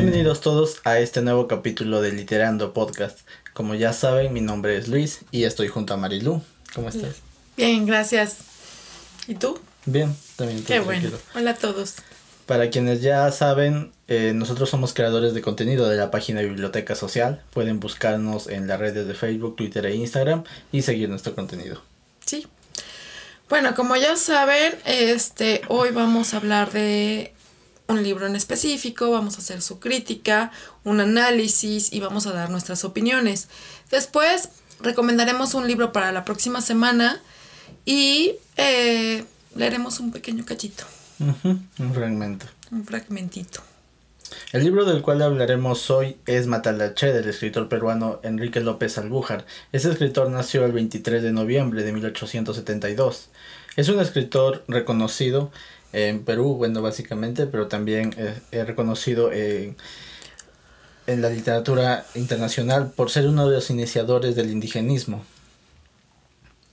Bienvenidos todos a este nuevo capítulo de Literando Podcast. Como ya saben, mi nombre es Luis y estoy junto a Marilu. ¿Cómo estás? Bien, gracias. ¿Y tú? Bien, también. Qué bueno. Hola a todos. Para quienes ya saben, eh, nosotros somos creadores de contenido de la página de Biblioteca Social. Pueden buscarnos en las redes de Facebook, Twitter e Instagram y seguir nuestro contenido. Sí. Bueno, como ya saben, este, hoy vamos a hablar de un libro en específico, vamos a hacer su crítica, un análisis y vamos a dar nuestras opiniones. Después recomendaremos un libro para la próxima semana y eh, leeremos un pequeño cachito. un fragmento. Un fragmentito. El libro del cual hablaremos hoy es Matalache del escritor peruano Enrique López Albújar. Ese escritor nació el 23 de noviembre de 1872. Es un escritor reconocido en Perú, bueno, básicamente, pero también es, reconocido en, en la literatura internacional por ser uno de los iniciadores del indigenismo.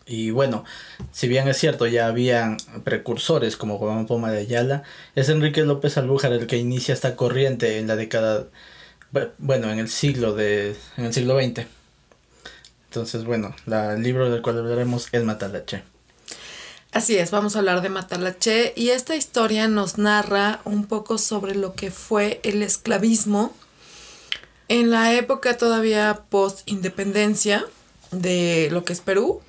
Y bueno, si bien es cierto, ya habían precursores como Juan Poma de Ayala, es Enrique López Albújar el que inicia esta corriente en la década, bueno, en el siglo de, en el siglo XX. Entonces, bueno, el libro del cual hablaremos es Matalache. Así es, vamos a hablar de Matalache y esta historia nos narra un poco sobre lo que fue el esclavismo en la época todavía post-independencia de lo que es Perú.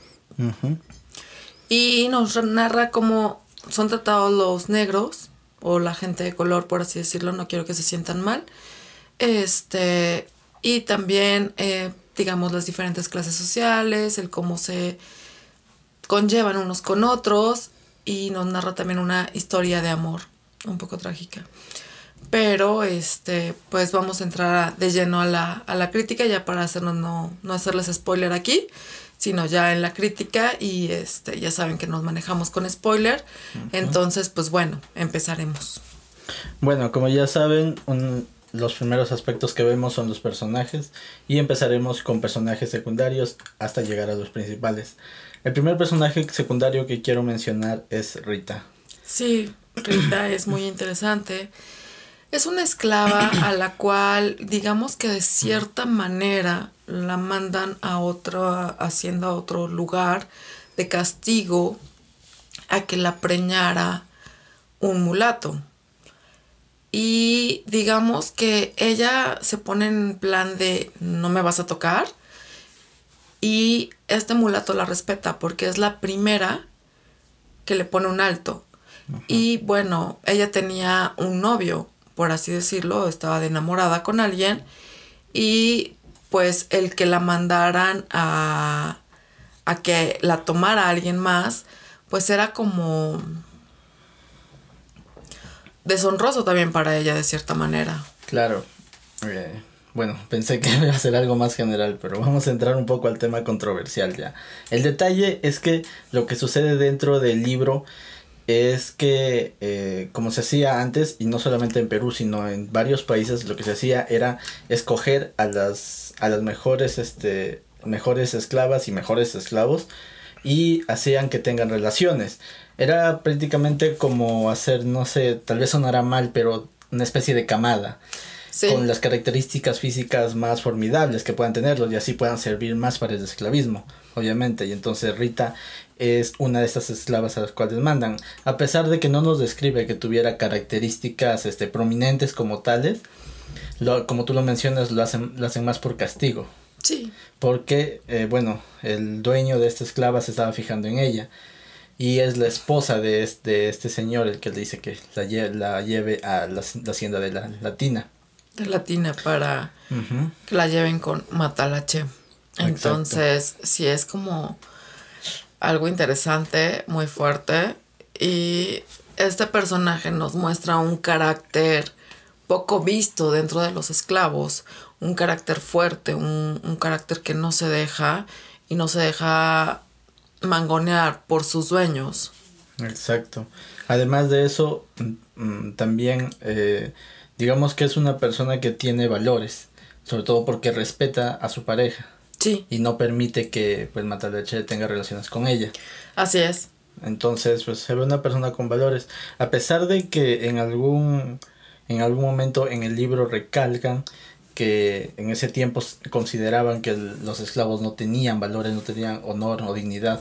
Y nos narra cómo son tratados los negros o la gente de color, por así decirlo, no quiero que se sientan mal. Este, y también, eh, digamos, las diferentes clases sociales, el cómo se conllevan unos con otros y nos narra también una historia de amor un poco trágica. Pero este, pues vamos a entrar de lleno a la, a la crítica ya para hacernos no, no hacerles spoiler aquí, sino ya en la crítica y este, ya saben que nos manejamos con spoiler. Entonces, pues bueno, empezaremos. Bueno, como ya saben, los primeros aspectos que vemos son los personajes y empezaremos con personajes secundarios hasta llegar a los principales. El primer personaje secundario que quiero mencionar es Rita. Sí, Rita es muy interesante. Es una esclava a la cual, digamos que de cierta manera, la mandan a otra hacienda, a otro lugar de castigo, a que la preñara un mulato. Y digamos que ella se pone en plan de no me vas a tocar y este mulato la respeta porque es la primera que le pone un alto. Y bueno, ella tenía un novio, por así decirlo, estaba de enamorada con alguien y pues el que la mandaran a, a que la tomara alguien más, pues era como deshonroso también para ella de cierta manera. Claro. Bueno, pensé que iba a ser algo más general, pero vamos a entrar un poco al tema controversial ya. El detalle es que lo que sucede dentro del libro es que eh, como se hacía antes, y no solamente en Perú, sino en varios países, lo que se hacía era escoger a las, a las mejores, este, mejores esclavas y mejores esclavos y hacían que tengan relaciones. Era prácticamente como hacer, no sé, tal vez sonará mal, pero una especie de camada con las características físicas más formidables que puedan tenerlos y así puedan servir más para el esclavismo, obviamente. Y entonces Rita es una de estas esclavas a las cuales mandan. A pesar de que no nos describe que tuviera características este, prominentes como tales, lo, como tú lo mencionas, lo hacen, lo hacen más por castigo. Sí. Porque, eh, bueno, el dueño de esta esclava se estaba fijando en ella. Y es la esposa de este, este señor el que le dice que la, la lleve a la, la hacienda de la latina de latina para que la lleven con Matalache. Entonces, sí es como algo interesante, muy fuerte. Y este personaje nos muestra un carácter poco visto dentro de los esclavos, un carácter fuerte, un, un carácter que no se deja y no se deja mangonear por sus dueños. Exacto. Además de eso, mm, mm, también eh, digamos que es una persona que tiene valores, sobre todo porque respeta a su pareja. Sí. Y no permite que pues Mataleche tenga relaciones con ella. Así es. Entonces, pues se ve una persona con valores. A pesar de que en algún en algún momento en el libro recalcan que en ese tiempo consideraban que los esclavos no tenían valores, no tenían honor o dignidad.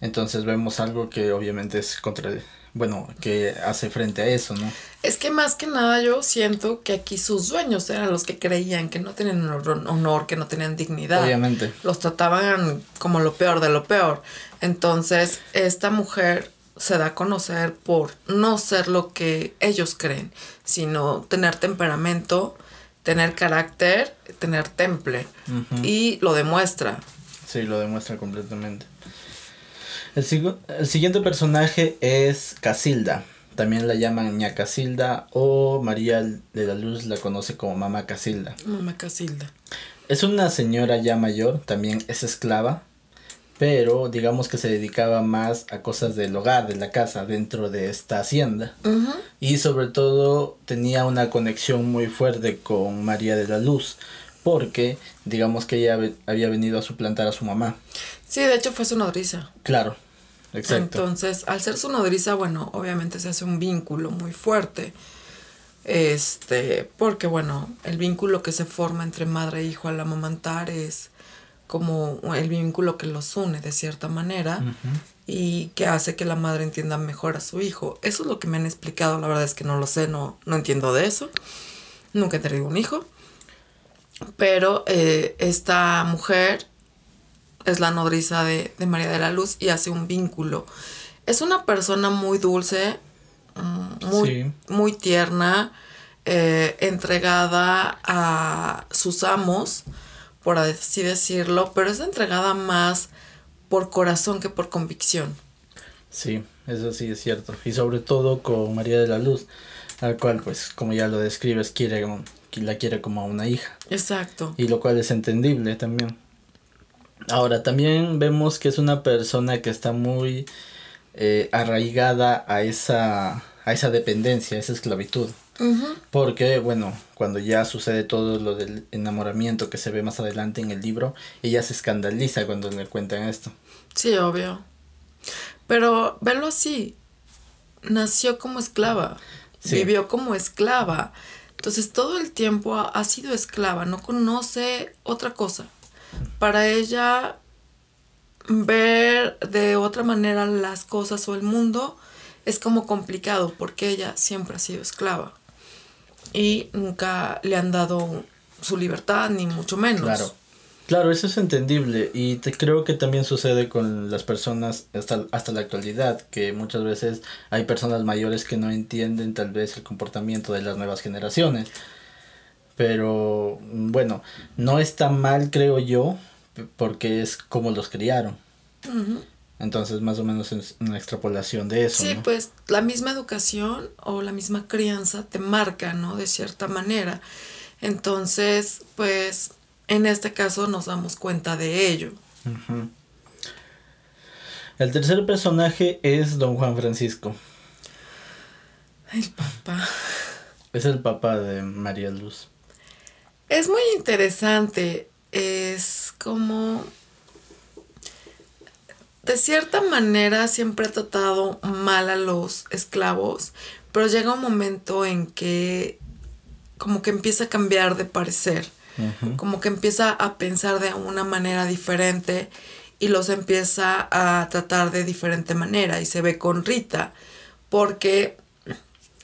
Entonces vemos algo que obviamente es contra, bueno, que hace frente a eso, ¿no? Es que más que nada yo siento que aquí sus dueños eran los que creían que no tenían honor, que no tenían dignidad. Obviamente. Los trataban como lo peor de lo peor. Entonces, esta mujer se da a conocer por no ser lo que ellos creen, sino tener temperamento, tener carácter, tener temple. Y lo demuestra. Sí, lo demuestra completamente. El, el siguiente personaje es Casilda. También la llaman ña Casilda o María de la Luz la conoce como Mamá Casilda. Mamá Casilda. Es una señora ya mayor, también es esclava, pero digamos que se dedicaba más a cosas del hogar, de la casa, dentro de esta hacienda. Y sobre todo tenía una conexión muy fuerte con María de la Luz, porque digamos que ella había venido a suplantar a su mamá. Sí, de hecho fue su nodriza. Claro, exacto. Entonces, al ser su nodriza, bueno, obviamente se hace un vínculo muy fuerte. Este, porque bueno, el vínculo que se forma entre madre e hijo al amamantar es como el vínculo que los une de cierta manera y que hace que la madre entienda mejor a su hijo. Eso es lo que me han explicado, la verdad es que no lo sé, no, no entiendo de eso. Nunca he tenido un hijo. Pero eh, esta mujer es la nodriza de, María de la Luz y hace un vínculo. Es una persona muy dulce, mm, muy, muy tierna, eh, entregada a sus amos por así decirlo, pero es entregada más por corazón que por convicción. Sí, eso sí es cierto. Y sobre todo con María de la Luz, al cual, pues, como ya lo describes, quiere, la quiere como a una hija. Exacto. Y lo cual es entendible también. Ahora, también vemos que es una persona que está muy eh, arraigada a esa, a esa dependencia, a esa esclavitud. Porque, bueno, cuando ya sucede todo lo del enamoramiento que se ve más adelante en el libro, ella se escandaliza cuando le cuentan esto. Sí, obvio. Pero verlo así, nació como esclava, vivió como esclava. Entonces todo el tiempo ha, sido esclava, no conoce otra cosa. Para ella ver de otra manera las cosas o el mundo es como complicado porque ella siempre ha sido esclava y nunca le han dado su libertad, ni mucho menos. Claro. Claro, eso es entendible y te creo que también sucede con las personas hasta, hasta la actualidad, que muchas veces hay personas mayores que no entienden tal vez el comportamiento de las nuevas generaciones. Pero bueno, no está mal creo yo, porque es como los criaron. Entonces, más o menos es una extrapolación de eso. Sí, pues la misma educación o la misma crianza te marca, ¿no? De cierta manera. Entonces, pues en este caso nos damos cuenta de ello. El tercer personaje es don Juan Francisco. El papá. Es el papá de María Luz. Es muy interesante. Es como de cierta manera siempre ha tratado mal a los esclavos, pero llega un momento en que como que empieza a cambiar de parecer, como que empieza a pensar de una manera diferente y los empieza a tratar de diferente manera y se ve con Rita, porque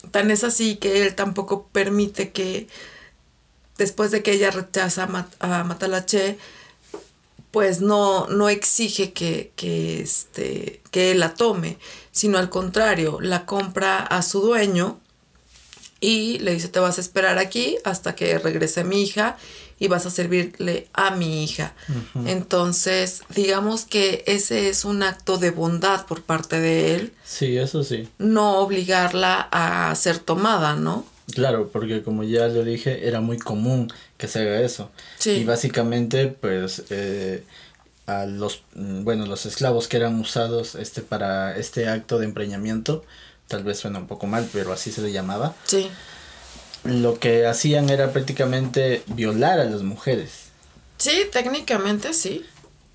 tan es así que él tampoco permite que después de que ella rechaza a, Matalache, pues no, no exige que, que, este, que él la tome, sino al contrario, la compra a su dueño y le dice, te vas a esperar aquí hasta que regrese mi hija y vas a servirle a mi hija. Entonces, digamos que ese es un acto de bondad por parte de él. Sí, eso sí. No obligarla a ser tomada, ¿no? Claro, porque como ya lo dije, era muy común que se haga eso. Y básicamente, pues, eh, a los, mm, bueno, los esclavos que eran usados este, para este acto de empreñamiento, tal vez suena un poco mal, pero así se le llamaba. Sí. Lo que hacían era prácticamente violar a las mujeres. Sí, técnicamente sí.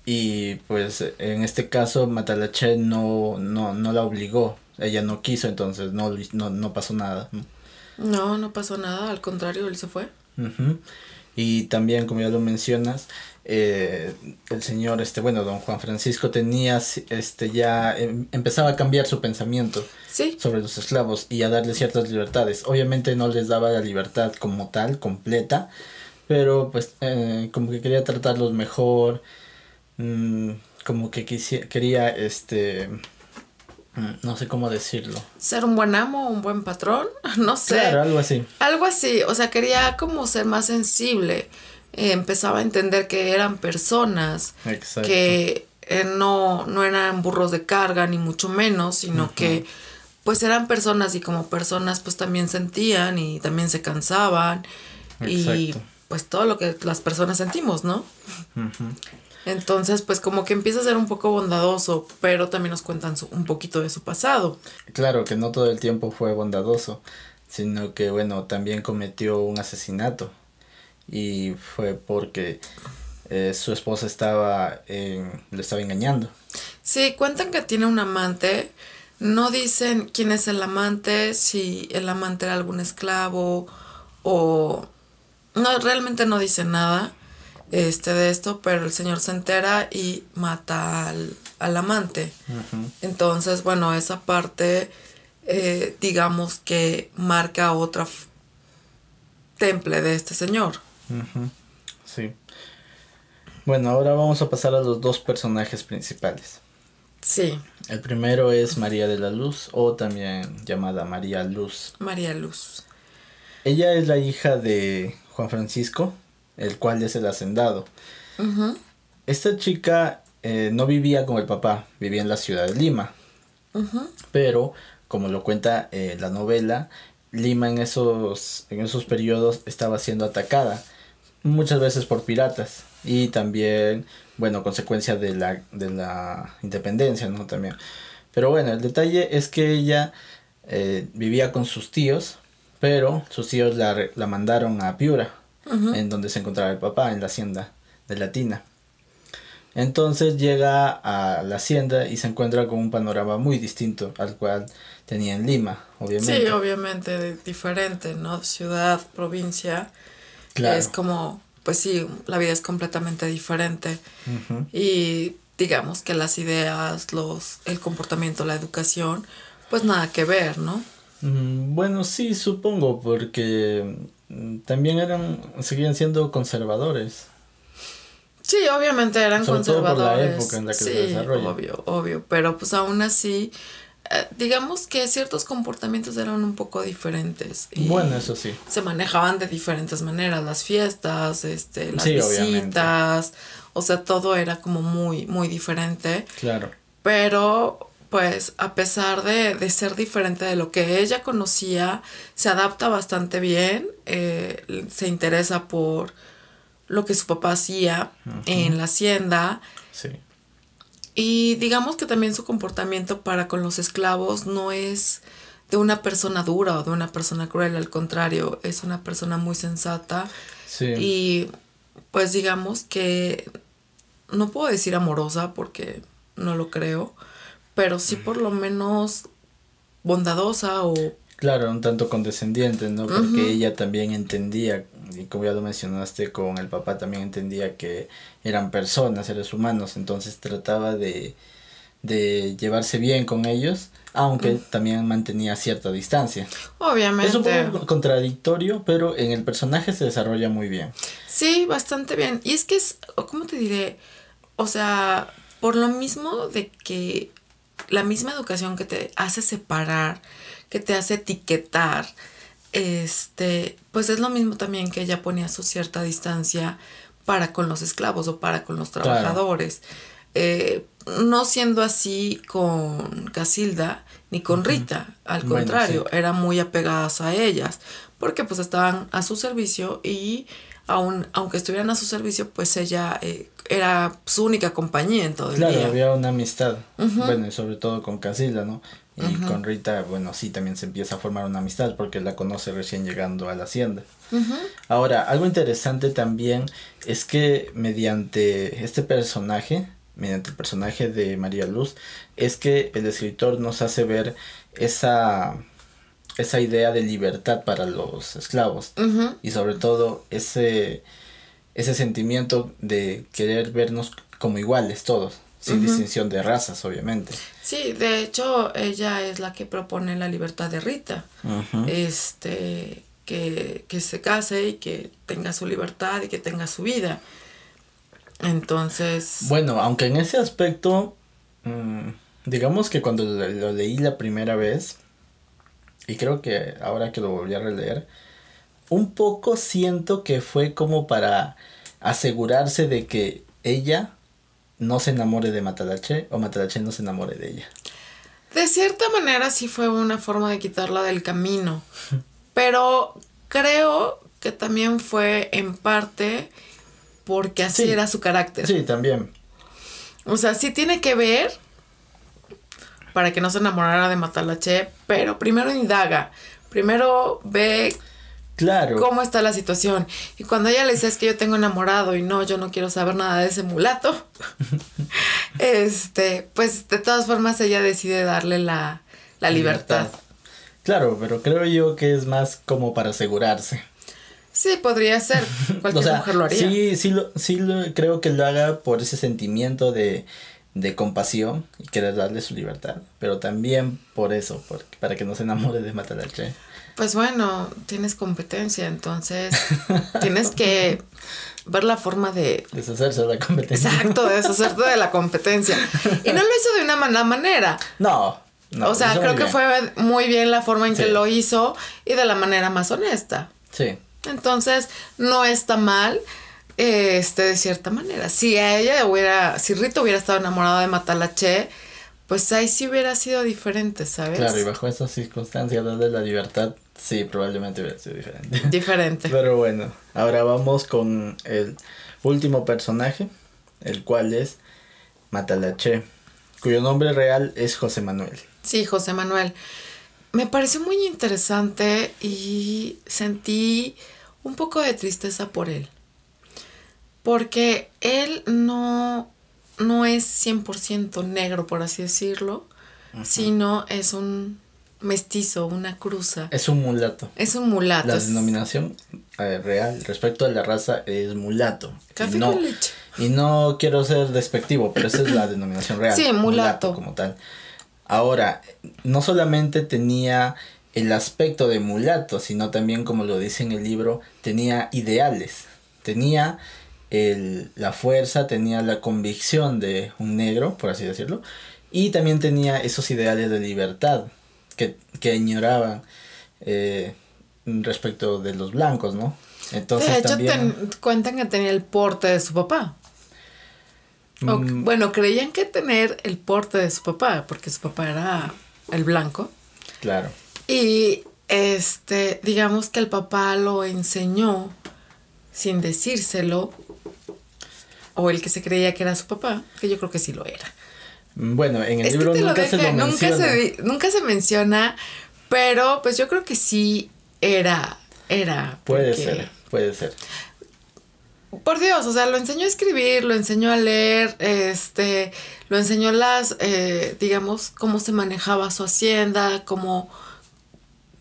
Y pues en este caso Matalache no, no, no la obligó, ella no quiso, entonces no, no, no pasó nada. No, no pasó nada, al contrario, él se fue. Y también, como ya lo mencionas, eh, el señor, este, bueno, don Juan Francisco tenía, este, ya em, empezaba a cambiar su pensamiento sobre los esclavos y a darle ciertas libertades. Obviamente no les daba la libertad como tal, completa, pero pues eh, como que quería tratarlos mejor, mm, como que quería, este, no sé cómo decirlo. Ser un buen amo, un buen patrón, no sé. Claro, algo así. Algo así, o sea, quería como ser más sensible. Eh, empezaba a entender que eran personas que eh, no, no eran burros de carga, ni mucho menos, sino que pues eran personas y como personas pues también sentían y también se cansaban y pues todo lo que las personas sentimos, ¿no? Entonces, pues como que empieza a ser un poco bondadoso, pero también nos cuentan un poquito de su pasado. Claro, que no todo el tiempo fue bondadoso, sino que, bueno, también cometió un asesinato. Y fue porque eh, su esposa estaba, le estaba engañando. Sí, cuentan que tiene un amante. No dicen quién es el amante, si el amante era algún esclavo o... No, realmente no dicen nada este, de esto, pero el señor se entera y mata al, amante. Entonces, bueno, esa parte, eh, digamos que marca otra temple de este señor. Sí. Bueno, ahora vamos a pasar a los dos personajes principales. Sí. El primero es María de la Luz, o también llamada María Luz. María Luz. Ella es la hija de Juan Francisco, el cual es el hacendado. Esta chica eh, no vivía con el papá, vivía en la ciudad de Lima. Pero, como lo cuenta eh, la novela, Lima en esos, en esos periodos estaba siendo atacada muchas veces por piratas y también, bueno, consecuencia de la, de la independencia, ¿no? También. Pero bueno, el detalle es que ella eh, vivía con sus tíos, pero sus tíos la, la mandaron a Piura, en donde se encontraba el papá, en la hacienda de Latina. Entonces llega a la hacienda y se encuentra con un panorama muy distinto al cual tenía en Lima, obviamente. Sí, obviamente, diferente, ¿no? Ciudad, provincia. Claro. Es como, pues sí, la vida es completamente diferente. Y digamos que las ideas, los, el comportamiento, la educación, pues nada que ver, ¿no? Mm, bueno, sí, supongo, porque mm, también eran, seguían siendo conservadores. Sí, obviamente eran conservadores. Todo por la época en la que se desarrolla. Obvio, obvio, pero pues aún así, eh, digamos que ciertos comportamientos eran un poco diferentes. bueno, eso sí. Se manejaban de diferentes maneras, las fiestas, este, las visitas, o sea, todo era como muy, muy diferente. Claro. Pero pues a pesar de, de, ser diferente de lo que ella conocía, se adapta bastante bien, eh, se interesa por lo que su papá hacía en la hacienda. Sí. Y digamos que también su comportamiento para con los esclavos no es de una persona dura o de una persona cruel, al contrario, es una persona muy sensata. Sí. Y pues digamos que no puedo decir amorosa porque no lo creo, pero sí por lo menos bondadosa o... Claro, un tanto condescendiente, ¿no? Porque ella también entendía, y como ya lo mencionaste con el papá, también entendía que eran personas, seres humanos, entonces trataba de, de llevarse bien con ellos, aunque también mantenía cierta distancia. Obviamente. Es un poco contradictorio, pero en el personaje se desarrolla muy bien. Sí, bastante bien. Y es que es, ¿cómo te diré? O sea, por lo mismo de que la misma educación que te hace separar, que te hace etiquetar, este, pues es lo mismo también que ella ponía su cierta distancia para con los esclavos o para con los trabajadores. Eh, no siendo así con Casilda ni con Rita, al contrario, eran muy apegadas a ellas, porque pues estaban a su servicio y aun, aunque estuvieran a su servicio, pues ella eh, era su única compañía en todo el día. Claro, había una amistad, bueno, y sobre todo con Casilda, ¿no? Y con Rita, bueno, sí, también se empieza a formar una amistad porque la conoce recién llegando a la hacienda. Ahora, algo interesante también es que mediante este personaje, mediante el personaje de María Luz, es que el escritor nos hace ver esa esa idea de libertad para los esclavos y sobre todo ese, ese sentimiento de querer vernos como iguales todos, sin distinción de razas, obviamente. Sí, de hecho, ella es la que propone la libertad de Rita. Este, que, que, se case y que tenga su libertad y que tenga su vida. Entonces. Bueno, aunque en ese aspecto, mm, digamos que cuando lo, leí la primera vez, y creo que ahora que lo volví a releer, un poco siento que fue como para asegurarse de que ella no se enamore de Matalache o Matalache no se enamore de ella. De cierta manera sí fue una forma de quitarla del camino, pero creo que también fue en parte porque así era su carácter. Sí, también. O sea, sí tiene que ver para que no se enamorara de Matalache, pero primero indaga, primero ve claro. cómo está la situación. Y cuando ella le dice es que yo tengo enamorado y no, yo no quiero saber nada de ese mulato, este, pues de todas formas ella decide darle la, libertad. Claro, pero creo yo que es más como para asegurarse. Sí, podría ser. Cualquier mujer lo haría. Sí, sí, lo, sí lo, creo que lo haga por ese sentimiento de, de compasión y querer darle su libertad. Pero también por eso, para que no se enamore de Matalache. Pues bueno, tienes competencia, entonces tienes que ver la forma de... Deshacerse de la competencia. Exacto, deshacerte de la competencia. Y no lo hizo de una mala manera. No. no o sea, creo que fue muy bien la forma en que lo hizo y de la manera más honesta. Sí. Entonces, no está mal, este, de cierta manera. Si a ella hubiera, si Rito hubiera estado enamorado de Matalache, pues ahí sí hubiera sido diferente, ¿sabes? Claro, y bajo esas circunstancias, darle la libertad, sí, probablemente hubiera sido diferente. Diferente. Pero bueno, ahora vamos con el último personaje, el cual es Matalache, cuyo nombre real es José Manuel. Sí, José Manuel. Me pareció muy interesante y sentí un poco de tristeza por él. Porque él no, no es 100% negro, por así decirlo, sino es un mestizo, una cruza. Es un mulato. Es un mulato. La denominación eh, real respecto a la raza es mulato. Café y no, leche. Y no quiero ser despectivo, pero esa es la denominación real. Sí, mulato. como tal. Ahora, no solamente tenía el aspecto de mulato, sino también, como lo dice en el libro, tenía ideales, tenía el, la fuerza, tenía la convicción de un negro, por así decirlo, y también tenía esos ideales de libertad que, que ignoraban eh, respecto de los blancos, ¿no? Entonces, de hecho, también... cuentan que tenía el porte de su papá. Mm. bueno, creían que tener el porte de su papá, porque su papá era el blanco. Claro. Y este, digamos que el papá lo enseñó sin decírselo, o el que se creía que era su papá, que yo creo que sí lo era. Mm, bueno, en el libro nunca se lo nunca menciona. Se, nunca se menciona, pero pues yo creo que sí era, era. Puede ser, puede ser. Por Dios, o sea, lo enseñó a escribir, lo enseñó a leer, este, lo enseñó las, eh, digamos, cómo se manejaba su hacienda, cómo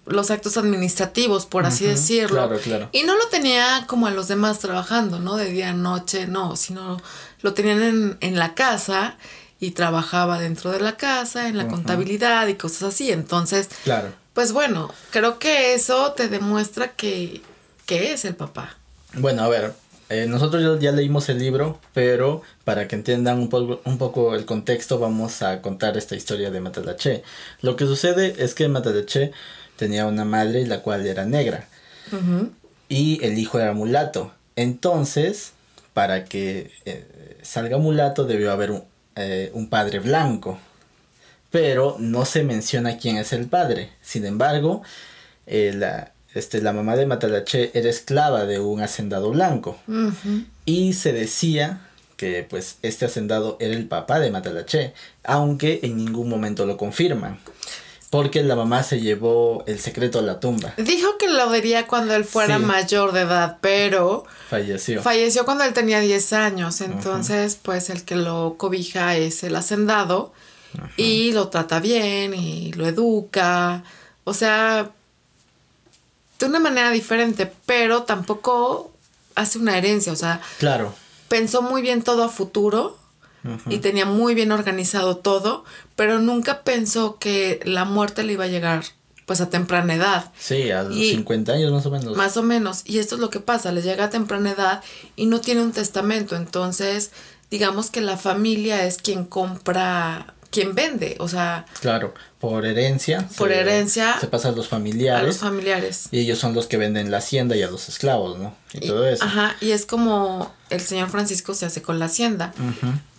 los actos administrativos, por así decirlo. Claro, claro. Y no lo tenía como a los demás trabajando, ¿no? De día a noche, no, sino lo tenían en, en la casa y trabajaba dentro de la casa, en la contabilidad y cosas así. Entonces, claro. pues bueno, creo que eso te demuestra que, que es el papá. Bueno, a ver, eh, nosotros ya, leímos el libro, pero para que entiendan un, poco, un poco el contexto, vamos a contar esta historia de Matalache. Lo que sucede es que Matalache tenía una madre la cual era negra y el hijo era mulato. Entonces, para que eh, salga mulato debió haber un, eh, un padre blanco, pero no se menciona quién es el padre. Sin embargo, la, este, la mamá de Matalache era esclava de un hacendado blanco. Y se decía que pues este hacendado era el papá de Matalache, aunque en ningún momento lo confirman. Porque la mamá se llevó el secreto a la tumba. Dijo que lo diría cuando él fuera mayor de edad, pero... Falleció. Falleció cuando él tenía 10 años. Entonces, pues el que lo cobija es el hacendado. Y lo trata bien y lo educa. O sea, de una manera diferente, pero tampoco hace una herencia, o sea, Claro. pensó muy bien todo a futuro y tenía muy bien organizado todo, pero nunca pensó que la muerte le iba a llegar pues a temprana edad. Sí, a los Y- 50 años más o menos. Más o menos. Y esto es lo que pasa, le llega a temprana edad y no tiene un testamento. Entonces, digamos que la familia es quien compra, quien vende, o sea, Claro, por herencia. Por se- herencia Se pasa a los a familiares. los familiares. y ellos son los que venden la hacienda y a los esclavos, ¿no? Y, todo eso. Ajá, y es como el señor Francisco se hace con la hacienda.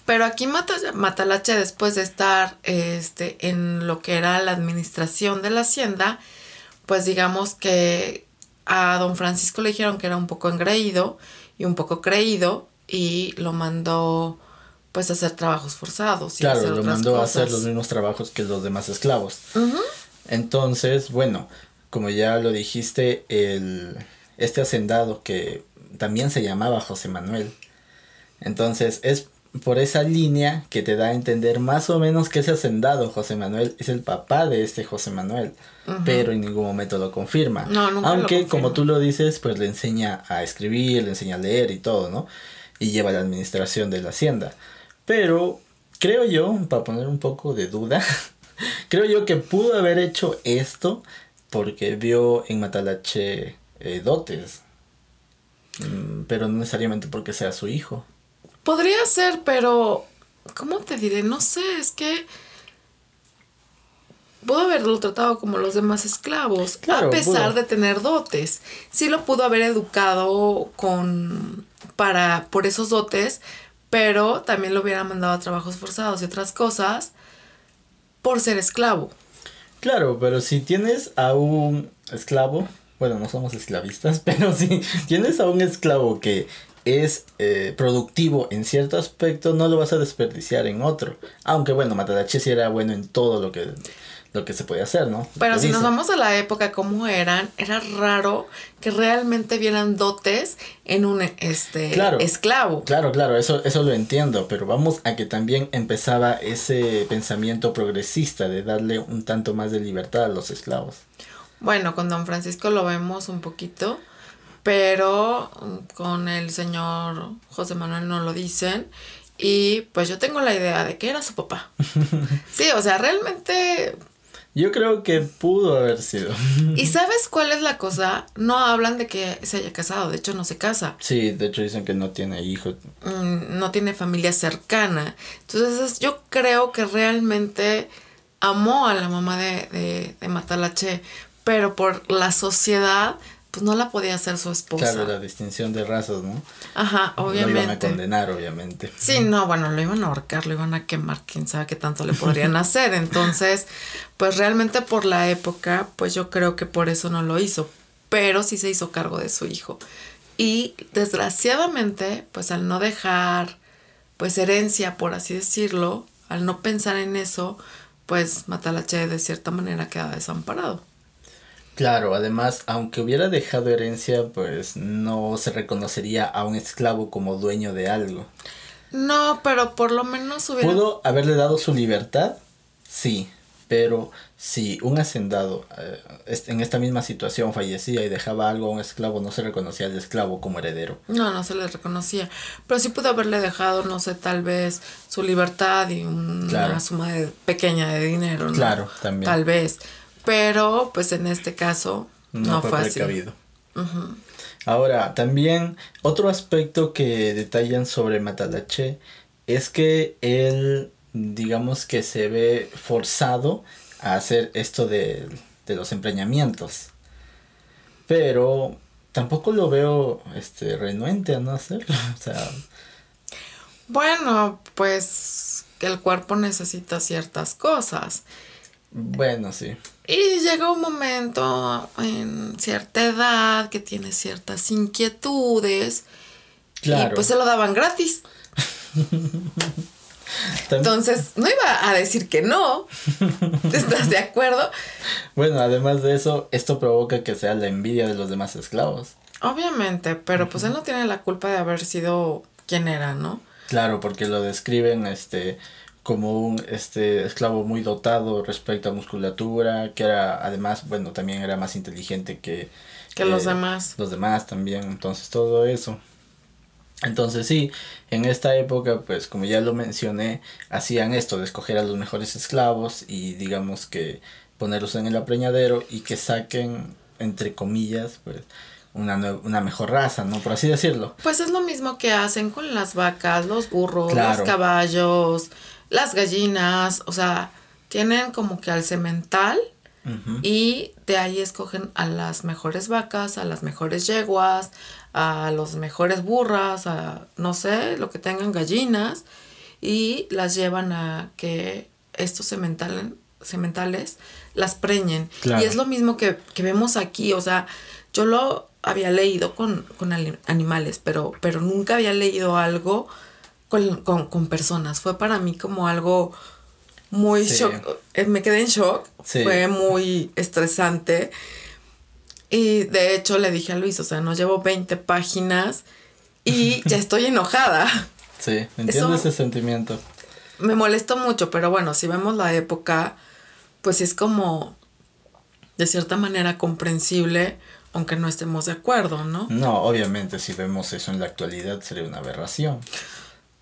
Pero aquí Mata- Matalache, después de estar este, en lo que era la administración de la hacienda, pues digamos que a don Francisco le dijeron que era un poco engreído y un poco creído y lo mandó pues a hacer trabajos forzados. Y Claro, hacer lo otras mandó a hacer los mismos trabajos que los demás esclavos. Entonces, bueno, como ya lo dijiste, el, este hacendado que también se llamaba José Manuel. Entonces, es por esa línea que te da a entender más o menos que ese hacendado, José Manuel, es el papá de este José Manuel. Pero en ningún momento lo confirma. No, nunca lo Aunque, confirma. como tú lo dices, pues le enseña a escribir, le enseña a leer y todo, ¿no? Y lleva la administración de la hacienda. Pero creo yo, para poner un poco de duda, creo yo que pudo haber hecho esto porque vio en Matalache eh, dotes. Mm, Pero no necesariamente porque sea su hijo. Podría ser, pero ¿cómo te diré? No sé, es que pudo haberlo tratado como los demás esclavos, Claro, a pesar pudo. de tener dotes. Sí lo pudo haber educado con para por esos dotes, pero también lo hubiera mandado a trabajos forzados y otras cosas por ser esclavo. Claro, pero si tienes a un esclavo, bueno, no somos esclavistas, pero si tienes a un esclavo que es eh, productivo en cierto aspecto, no lo vas a desperdiciar en otro. Aunque bueno, Matadache sí era bueno en todo lo que, lo que se podía hacer, ¿no? Pero si nos vamos a la época como eran, era raro que realmente vieran dotes en un este Claro. esclavo. Claro, claro, eso, eso lo entiendo, pero vamos a que también empezaba ese pensamiento progresista de darle un tanto más de libertad a los esclavos. Bueno, con don Francisco lo vemos un poquito, pero mm, con el señor José Manuel no lo dicen. Y pues yo tengo la idea de que era su papá. Sí, o sea, realmente... Yo creo que pudo haber sido. ¿Y sabes cuál es la cosa? No hablan de que se haya casado, de hecho no se casa. Sí, de hecho dicen que no tiene hijos. mm, no tiene familia cercana. Entonces yo creo que realmente amó a la mamá de, de, de Matalache, pero por la sociedad, pues no la podía hacer su esposa. Claro, la distinción de razas, ¿no? Ajá, Lo iban a obviamente. condenar, obviamente. Sí, no, bueno, lo iban a ahorcar, lo iban a quemar, quién sabe qué tanto le podrían hacer. Entonces, pues realmente por la época, pues yo creo que por eso no lo hizo, pero sí se hizo cargo de su hijo. Y desgraciadamente, pues al no dejar, pues herencia, por así decirlo, al no pensar en eso, pues Matalache de cierta manera queda desamparado. Claro, además, aunque hubiera dejado herencia, pues no se reconocería a un esclavo como dueño de algo. No, pero por lo menos hubiera... ¿Pudo haberle dado su libertad? Sí, pero si un hacendado eh, en esta misma situación fallecía y dejaba algo a un esclavo, no se reconocía al esclavo como heredero. No, no se le reconocía. Pero sí pudo haberle dejado, no sé, tal vez su libertad y una Claro. suma de- pequeña de dinero, ¿no? Claro, también. Tal vez. Pero, pues en este caso, no, No, fue, fue así. precavido. Ahora, también otro aspecto que detallan sobre Matalache es que él, digamos que se ve forzado a hacer esto de, de los empreñamientos. Pero tampoco lo veo este renuente a no hacerlo. O sea, Bueno, pues el cuerpo necesita ciertas cosas. bueno, sí. Y llega un momento en cierta edad que tiene ciertas inquietudes. Claro. Y pues se lo daban gratis. Entonces, no iba a decir que no. ¿Estás de acuerdo? Bueno, además de eso, esto provoca que sea la envidia de los demás esclavos. Obviamente, pero pues él no tiene la culpa de haber sido quien era, ¿no? Claro, porque lo describen este como un este esclavo muy dotado respecto a musculatura, que era además, bueno, también era más inteligente que, que los eh, demás. Los demás también, entonces todo eso. Entonces sí, en esta época, pues como ya lo mencioné, hacían esto de escoger a los mejores esclavos y digamos que ponerlos en el apreñadero y que saquen, entre comillas, pues una, una mejor raza, ¿no? Por así decirlo. Pues es lo mismo que hacen con las vacas, los burros, los caballos, las gallinas, o sea, tienen como que al cemental y de ahí escogen a las mejores vacas, a las mejores yeguas, a los mejores burras, a no sé, lo que tengan gallinas y las llevan a que estos sementales, sementales las preñen. Y es lo mismo que, vemos aquí, o sea, yo lo había leído con, animales, pero, pero nunca había leído algo con, personas. Fue para mí como algo muy shock. Eh, me quedé en shock. Fue muy estresante. Y de hecho le dije a Luis, o sea, no llevo 20 páginas y ya estoy enojada. Sí, entiendo ese sentimiento. Me molestó mucho, pero bueno, si vemos la época, pues es como de cierta manera comprensible, aunque no estemos de acuerdo, ¿no? No, obviamente si vemos eso en la actualidad sería una aberración.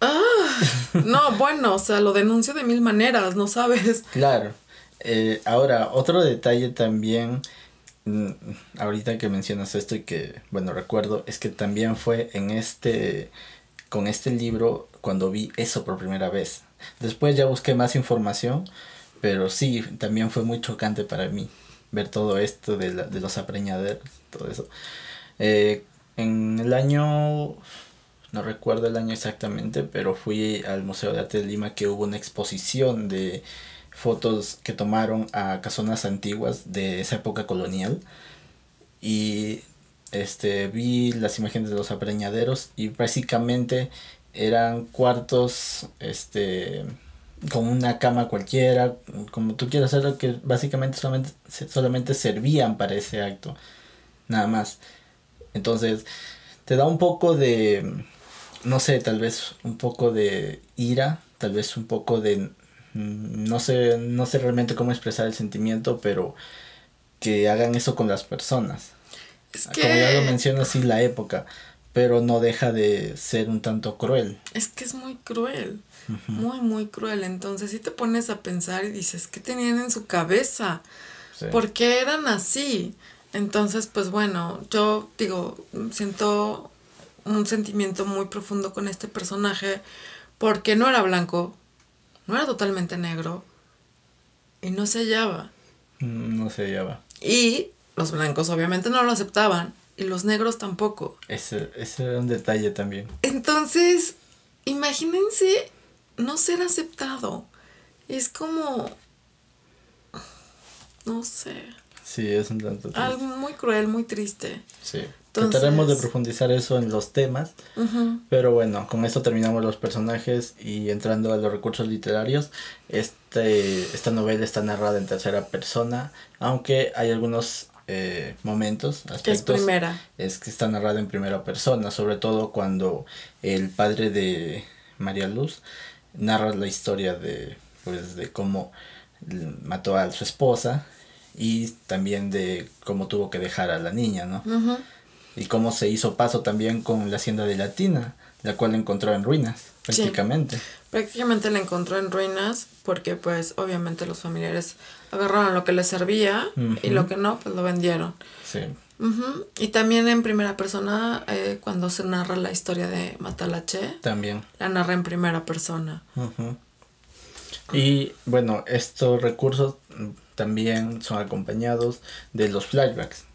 Ah, no, bueno, o sea, lo denuncio de mil maneras, ¿no sabes? Claro. Eh, ahora, otro detalle también, mm, ahorita que mencionas esto y que, bueno, recuerdo, es que también fue en este, con este libro cuando vi eso por primera vez. Después ya busqué más información, pero sí, también fue muy chocante para mí ver todo esto de, de los apreñaderos, todo eso. Eh, en el año no recuerdo el año exactamente, pero fui al Museo de Arte de Lima que hubo una exposición de fotos que tomaron a casonas antiguas de esa época colonial y este vi las imágenes de los apreñaderos y básicamente eran cuartos este con una cama cualquiera, como tú quieras hacerlo, que básicamente solamente, solamente servían para ese acto, nada más. Entonces, te da un poco de, no sé, tal vez un poco de ira, tal vez un poco de, mm, no sé, no sé realmente cómo expresar el sentimiento, pero que hagan eso con las personas. Como ya lo menciono, sí, la época, pero no deja de ser un tanto cruel. Es que es muy cruel, muy, muy cruel. Entonces, si te pones a pensar y dices, ¿qué tenían en su cabeza? ¿Por qué eran así? Entonces, pues bueno, yo digo, siento un sentimiento muy profundo con este personaje porque no era blanco, no era totalmente negro y no se hallaba. Mm, no se hallaba. Y los blancos obviamente no lo aceptaban y los negros tampoco. Ese, ese era un detalle también. Entonces, imagínense no ser aceptado. Es como... No sé. Sí, es un tanto Algo muy cruel, muy triste. Sí. Trataremos de profundizar eso en los temas. Pero bueno, con esto terminamos los personajes y entrando a los recursos literarios. Este, esta novela está narrada en tercera persona, aunque hay algunos eh, momentos, aspectos. es primera? Es que está narrada en primera persona, sobre todo cuando el padre de María Luz narra la historia de, pues, de cómo mató a su esposa y también de cómo tuvo que dejar a la niña, ¿no? Y cómo se hizo paso también con la hacienda de Latina, la cual encontró en ruinas, prácticamente. prácticamente la encontró en ruinas porque pues obviamente los familiares agarraron lo que les servía y lo que no, pues lo vendieron. Sí. Y también en primera persona, eh, cuando se narra la historia de Matalache, también la narra en primera persona. Y bueno, estos recursos también son acompañados de los flashbacks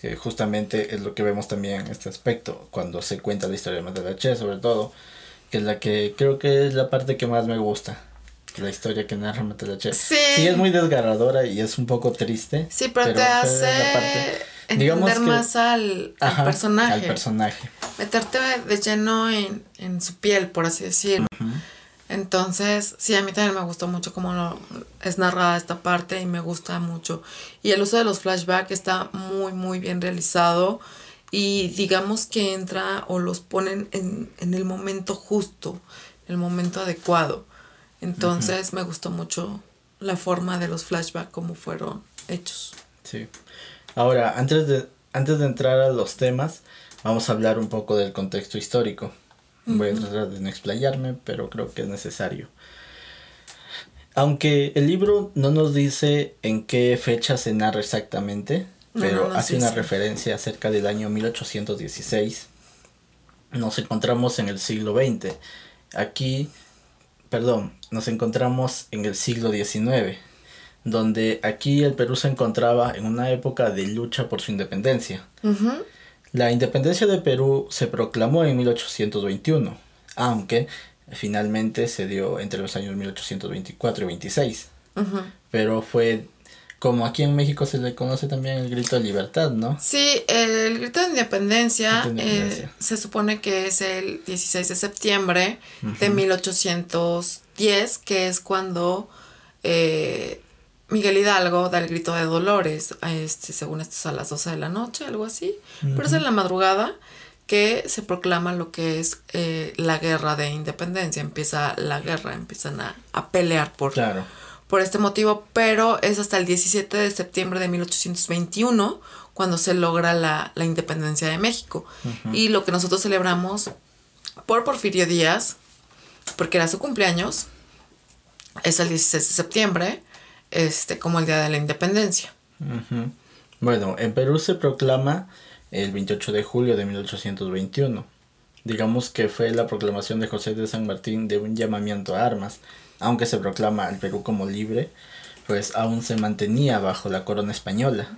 que justamente es lo que vemos también en este aspecto, cuando se cuenta la historia de Matalache, sobre todo, que es la que creo que es la parte que más me gusta, la historia que narra Matalache. Sí. sí es muy desgarradora y es un poco triste. Sí, pero, te hace entender más al, personaje. Al personaje. Meterte de lleno en, en su piel, por así decirlo. Entonces, sí, a mí también me gustó mucho cómo es narrada esta parte y me gusta mucho. Y el uso de los flashbacks está muy, muy bien realizado y digamos que entra o los ponen en, el momento justo, el momento adecuado. Entonces me gustó mucho la forma de los flashbacks, cómo fueron hechos. Sí. Ahora, antes de, antes de entrar a los temas, vamos a hablar un poco del contexto histórico. Voy a tratar de no explayarme, pero creo que es necesario. Aunque el libro no nos dice en qué fecha se narra exactamente, pero hace una referencia acerca del año 1816. Nos encontramos en el siglo XX. Aquí, perdón, nos encontramos en el siglo XIX, donde aquí el Perú se encontraba en una época de lucha por su independencia. La independencia de Perú se proclamó en 1821, aunque finalmente se dio entre los años 1824 y 26. Pero fue como aquí en México se le conoce también el grito de libertad, ¿no? Sí, el grito de independencia, eh, se supone que es el 16 de septiembre de 1810, que es cuando eh, Miguel Hidalgo da el grito de Dolores, este, según esto es a las 12 de la noche, algo así, pero es en la madrugada que se proclama lo que es eh, la guerra de independencia, empieza la guerra, empiezan a, pelear por, por este motivo, pero es hasta el 17 de septiembre de 1821 cuando se logra la, independencia de México. Y lo que nosotros celebramos por Porfirio Díaz, porque era su cumpleaños, es el 16 de septiembre, este, como el Día de la Independencia. Bueno, en Perú se proclama el 28 de julio de 1821. Digamos que fue la proclamación de José de San Martín de un llamamiento a armas, aunque se proclama al Perú como libre, pues aún se mantenía bajo la corona española.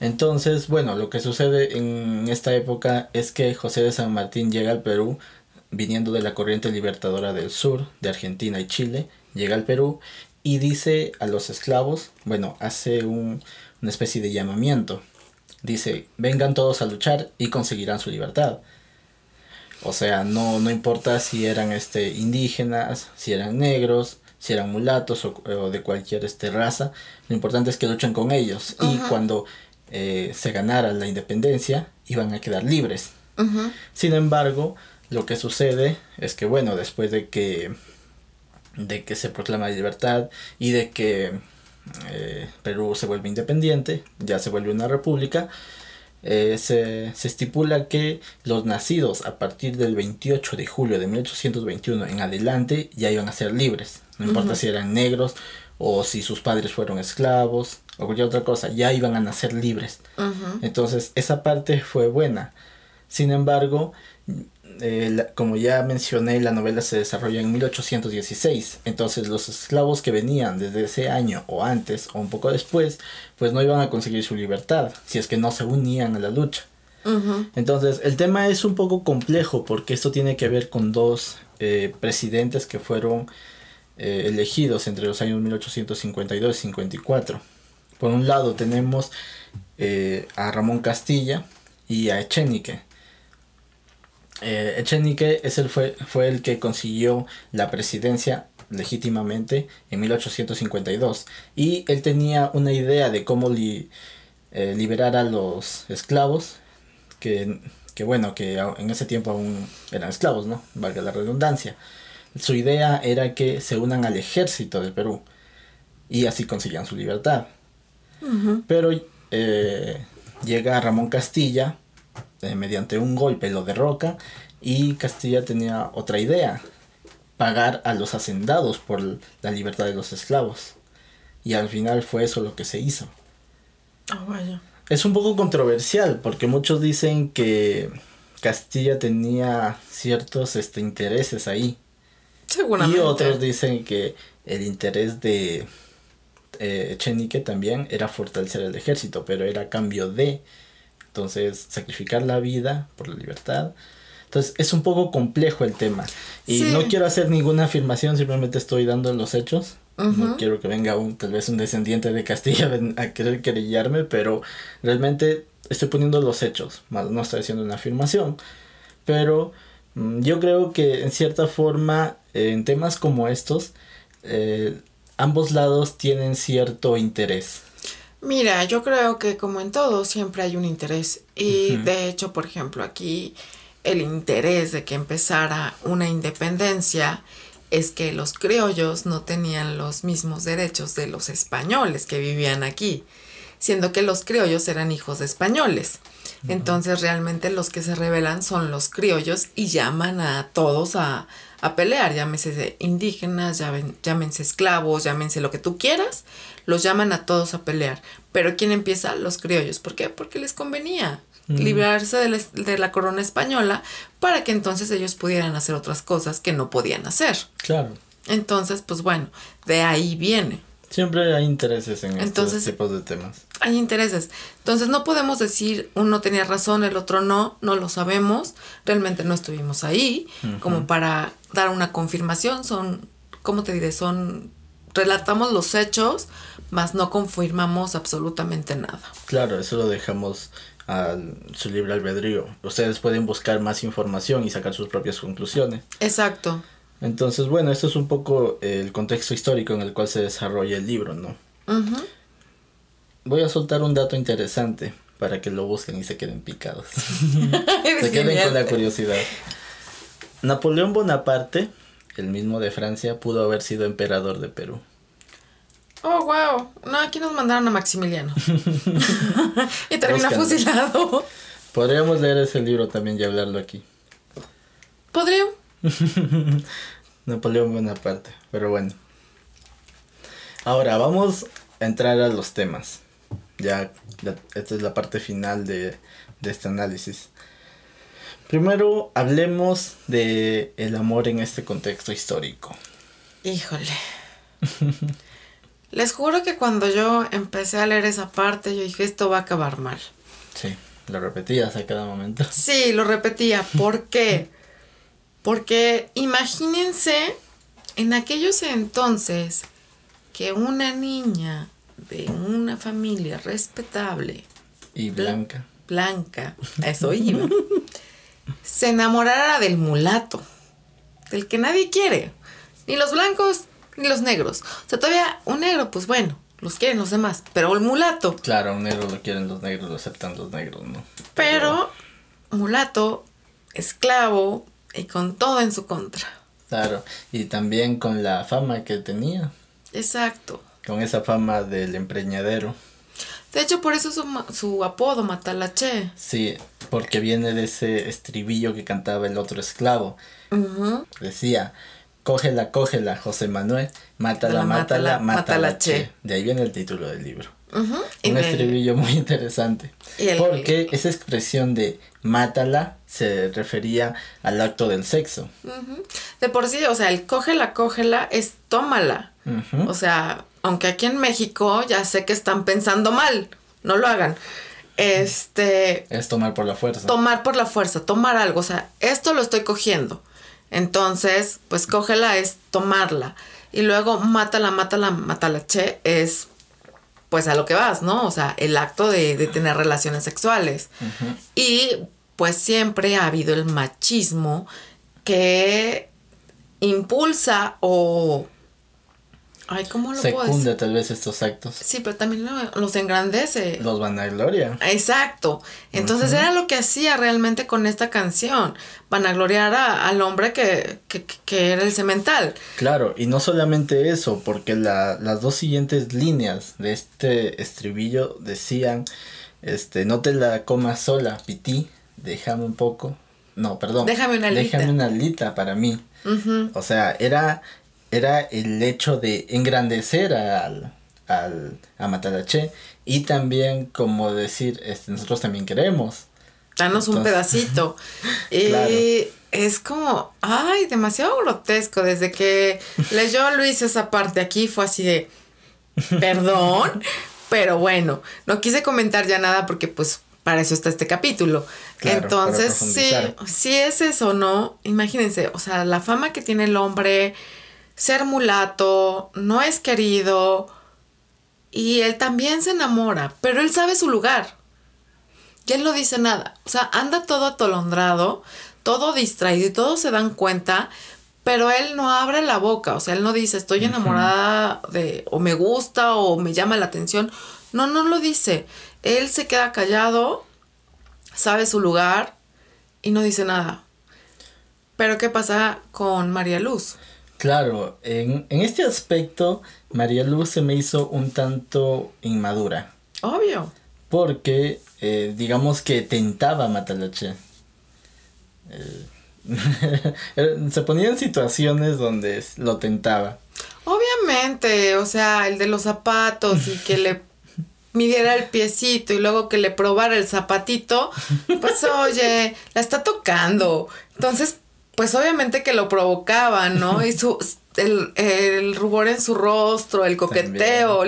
Entonces, bueno, lo que sucede en esta época es que José de San Martín llega al Perú viniendo de la corriente libertadora del sur, de Argentina y Chile, llega al Perú y dice a los esclavos, bueno, hace un, una especie de llamamiento. Dice, vengan todos a luchar y conseguirán su libertad. O sea, no, no importa si eran este, indígenas, si eran negros, si eran mulatos o, de cualquier este, raza. Lo importante es que luchen con ellos. Y cuando eh, se ganara la independencia, iban a quedar libres. Sin embargo, lo que sucede es que, bueno, después de que de que se proclama la libertad y de que eh, Perú se vuelve independiente, ya se vuelve una república, eh, se, estipula que los nacidos a partir del 28 de julio de 1821 en adelante ya iban a ser libres, no importa si eran negros o si sus padres fueron esclavos o cualquier otra cosa, ya iban a nacer libres. Entonces esa parte fue buena. Sin embargo, eh, como ya mencioné, la novela se desarrolla en 1816. Entonces los esclavos que venían desde ese año o antes o un poco después, pues no iban a conseguir su libertad si es que no se unían a la lucha. Entonces el tema es un poco complejo porque esto tiene que ver con dos eh, presidentes que fueron eh, elegidos entre los años 1852 y 54. Por un lado tenemos a Ramón Castilla y a Echenique eh, Echenique es el, fue, fue el que consiguió la presidencia legítimamente en 1852 y él tenía una idea de cómo eh, liberar a los esclavos que, que, bueno que en ese tiempo aún eran esclavos no valga la redundancia. Su idea era que se unan al ejército del Perú y así conseguían su libertad. Pero eh, llega Ramón Castilla eh, mediante un golpe lo derroca y Castilla tenía otra idea, pagar a los hacendados por la libertad de los esclavos. Y al final fue eso lo que se hizo. Ah, vaya. Es un poco controversial porque muchos dicen que Castilla tenía ciertos este, intereses ahí. Seguramente. Y otros dicen que el interés de eh, Echenique también era fortalecer el ejército, pero era a cambio de entonces, sacrificar la vida por la libertad. Entonces, es un poco complejo el tema. Y no quiero hacer ninguna afirmación, simplemente estoy dando los hechos. No quiero que venga un, tal vez un descendiente de Castilla a querer querellarme, pero realmente estoy poniendo los hechos, no estoy haciendo una afirmación. Pero mm, yo creo que en cierta forma, en temas como estos, eh, ambos lados tienen cierto interés. Mira, yo creo que como en todo siempre hay un interés. Y de hecho, por ejemplo, aquí el interés de que empezara una independencia es que los criollos no tenían los mismos derechos de los españoles que vivían aquí, siendo que los criollos eran hijos de españoles. Entonces realmente los que se rebelan son los criollos y llaman a todos a, a pelear, llámese indígenas, llámense esclavos, llámense lo que tú quieras, los llaman a todos a pelear. Pero ¿quién empieza? Los criollos. ¿Por qué? Porque les convenía librarse de la, de la, corona española para que entonces ellos pudieran hacer otras cosas que no podían hacer. Claro. Entonces, pues bueno, de ahí viene. Siempre hay intereses en estos tipos de temas. Hay intereses. Entonces no podemos decir uno tenía razón, el otro no, no lo sabemos. Realmente no estuvimos ahí como para dar una confirmación. Son, ¿cómo te diré? Son, relatamos los hechos, mas no confirmamos absolutamente nada. Claro, eso lo dejamos a su libre albedrío. Ustedes pueden buscar más información y sacar sus propias conclusiones. Exacto. Entonces, bueno, esto es un poco el contexto histórico en el cual se desarrolla el libro, ¿no? Voy a soltar un dato interesante para que lo busquen y se queden picados. se queden con la curiosidad. Napoleón Bonaparte, el mismo de Francia, pudo haber sido emperador de Perú. Oh, wow. No, aquí nos mandaron a Maximiliano. y termina fusilado. Podríamos leer ese libro también y hablarlo aquí. Podría. Napoleón Bonaparte, pero bueno. Ahora vamos a entrar a los temas. Ya, esta es la parte final de, de este análisis. Primero hablemos de el amor en este contexto histórico. Híjole. Les juro que cuando yo empecé a leer esa parte, yo dije, esto va a acabar mal. Sí, lo repetías a cada momento. Sí, lo repetía. ¿Por qué? Porque imagínense en aquellos entonces que una niña de una familia respetable y blanca, blanca, eso iba, se enamorara del mulato, del que nadie quiere, ni los blancos ni los negros. O sea, todavía un negro, pues bueno, los quieren los demás, pero el mulato. Claro, un negro lo quieren los negros, lo aceptan los negros, ¿no? pero mulato, esclavo, y con todo en su contra. Claro, y también con la fama que tenía. Exacto. Con esa fama del empreñadero. De hecho, por eso su, su apodo, Matalache. Sí, porque viene de ese estribillo que cantaba el otro esclavo. Decía, cógela, cógela, José Manuel, mátala, mátala, mátala, che. De ahí viene el título del libro. Un estribillo muy interesante. Porque esa expresión de mátala se refería al acto del sexo. De por sí, o sea, el cógela, cógela es tómala. O sea, aunque aquí en México ya sé que están pensando mal, no lo hagan. Este. Es tomar por la fuerza. Tomar por la fuerza, tomar algo. O sea, esto lo estoy cogiendo. Entonces, pues cógela es tomarla. Y luego mátala, mátala, mátala, che, es pues a lo que vas, ¿no? O sea, el acto de, tener relaciones sexuales. Y pues siempre ha habido el machismo que impulsa o... Ay, ¿cómo lo Secunda tal vez estos actos. Sí, pero también los engrandece. Los vanagloria. Exacto. Entonces era lo que hacía realmente con esta canción. Vanagloriar a, al hombre que, que, que, era el cemental. Claro, y no solamente eso, porque la, las dos siguientes líneas de este estribillo decían, este, no te la comas sola, pití, déjame un poco. No, perdón. Déjame una alita. Déjame una alita para mí. O sea, era era el hecho de engrandecer al, al, a Matalache y también como decir, este, nosotros también queremos. Danos un pedacito. y es como, ay, demasiado grotesco. Desde que leyó Luis esa parte aquí fue así de, perdón, pero bueno, no quise comentar ya nada porque pues para eso está este capítulo. Entonces, sí, si es eso, ¿no? Imagínense, o sea, la fama que tiene el hombre, ser mulato, no es querido y él también se enamora, pero él sabe su lugar. Y él no dice nada. O sea, anda todo atolondrado, todo distraído y todos se dan cuenta, pero él no abre la boca. O sea, él no dice estoy enamorada de o me gusta o me llama la atención. No, no lo dice. Él se queda callado, sabe su lugar y no dice nada. Pero ¿qué pasa con María Luz? Claro, en, en este aspecto, María Luz se me hizo un tanto inmadura. Obvio. Porque, eh, digamos que tentaba a Matalache. Eh, se ponía en situaciones donde lo tentaba. Obviamente, o sea, el de los zapatos y que le midiera el piecito y luego que le probara el zapatito, pues oye, la está tocando. Entonces, pues obviamente que lo provocaba, ¿no? Y su, el, el rubor en su rostro, el coqueteo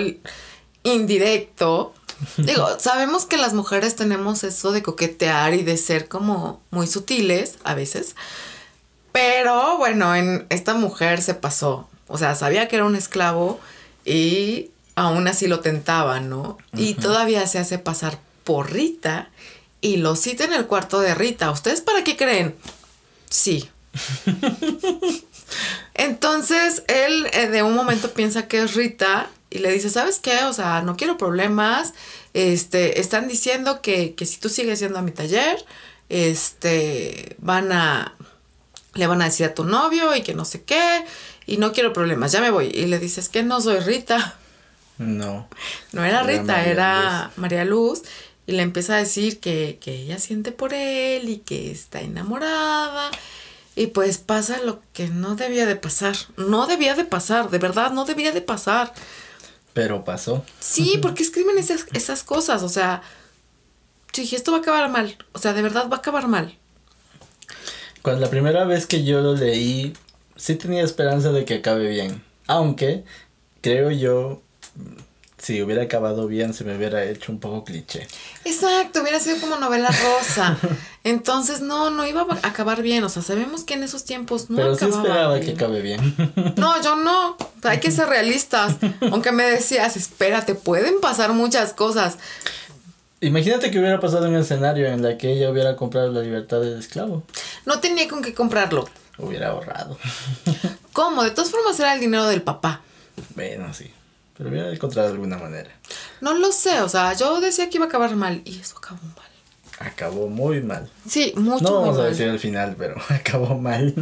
indirecto. Digo, sabemos que las mujeres tenemos eso de coquetear y de ser como muy sutiles a veces. Pero bueno, en esta mujer se pasó. O sea, sabía que era un esclavo y aún así lo tentaba, ¿no? Y todavía se hace pasar por Rita y lo cita en el cuarto de Rita. ¿Ustedes para qué creen? Sí. Entonces él eh, de un momento piensa que es Rita y le dice, ¿sabes qué? O sea, no quiero problemas. Este, están diciendo que, que si tú sigues yendo a mi taller, este, van a, le van a decir a tu novio y que no sé qué, y no quiero problemas, ya me voy. Y le dices que no soy Rita. No. No era Rita, era María Luz. Y le empieza a decir que, que ella siente por él y que está enamorada. Y pues pasa lo que no debía de pasar. No debía de pasar, de verdad, no debía de pasar. Pero pasó. Sí, porque escriben esas, esas cosas. O sea, dije, esto va a acabar mal. O sea, de verdad va a acabar mal. Cuando la primera vez que yo lo leí, sí tenía esperanza de que acabe bien. Aunque, creo yo, si hubiera acabado bien, se me hubiera hecho un poco cliché. Exacto, hubiera sido como novela rosa. Entonces, no, no iba a acabar bien. O sea, sabemos que en esos tiempos no Pero sí esperaba que acabe bien. No, yo no. Hay que ser realistas. Aunque me decías, espérate, pueden pasar muchas cosas. Imagínate que hubiera pasado un escenario en la que ella hubiera comprado la libertad del esclavo. No tenía con qué comprarlo. Hubiera ahorrado. ¿Cómo? De todas formas era el dinero del papá. Bueno, sí. Pero hubiera encontrado de alguna manera. No lo sé, o sea, yo decía que iba a acabar mal y eso acabó mal. Acabó muy mal. Sí, mucho No vamos a mal. decir el final, pero acabó mal.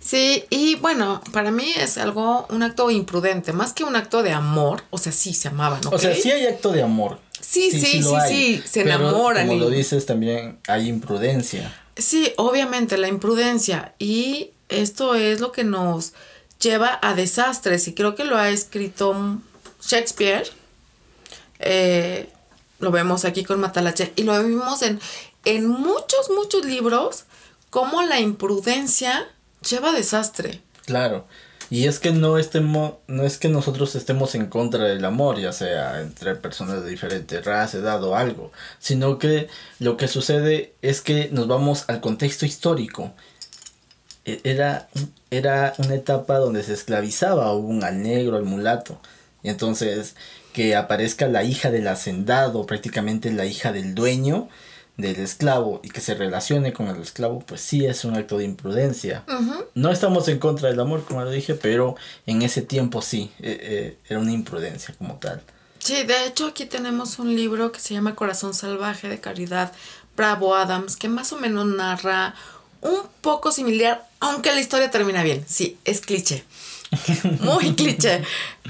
Sí, y bueno, para mí es algo, un acto imprudente, más que un acto de amor, o sea, sí se amaban, ¿ok? O sea, sí hay acto de amor. Sí, sí, sí, hay, sí, se enamoran Como y- lo dices, también hay imprudencia. Sí, obviamente la imprudencia y esto es lo que nos lleva a desastres y creo que lo ha escrito Shakespeare. Eh, lo vemos aquí con Matalache y lo vimos en, en muchos, muchos libros cómo la imprudencia lleva a desastre. Claro. Y es que no estemos, no es que nosotros estemos en contra del amor, ya sea entre personas de diferente raza, edad o algo, sino que lo que sucede es que nos vamos al contexto histórico. E- Era, era una etapa donde se esclavizaba aún al negro, al mulato. Y entonces que aparezca la hija del hacendado, prácticamente la hija del dueño del esclavo y que se relacione con el esclavo, pues sí es un acto de imprudencia. No estamos en contra del amor, como lo dije, pero en ese tiempo sí, eh, eh, era una imprudencia como tal. Sí, de hecho aquí tenemos un libro que se llama Corazón Salvaje de Caridad Bravo Adams, que más o menos narra un poco similar, aunque la historia termina bien. Sí, es cliché. Muy cliché.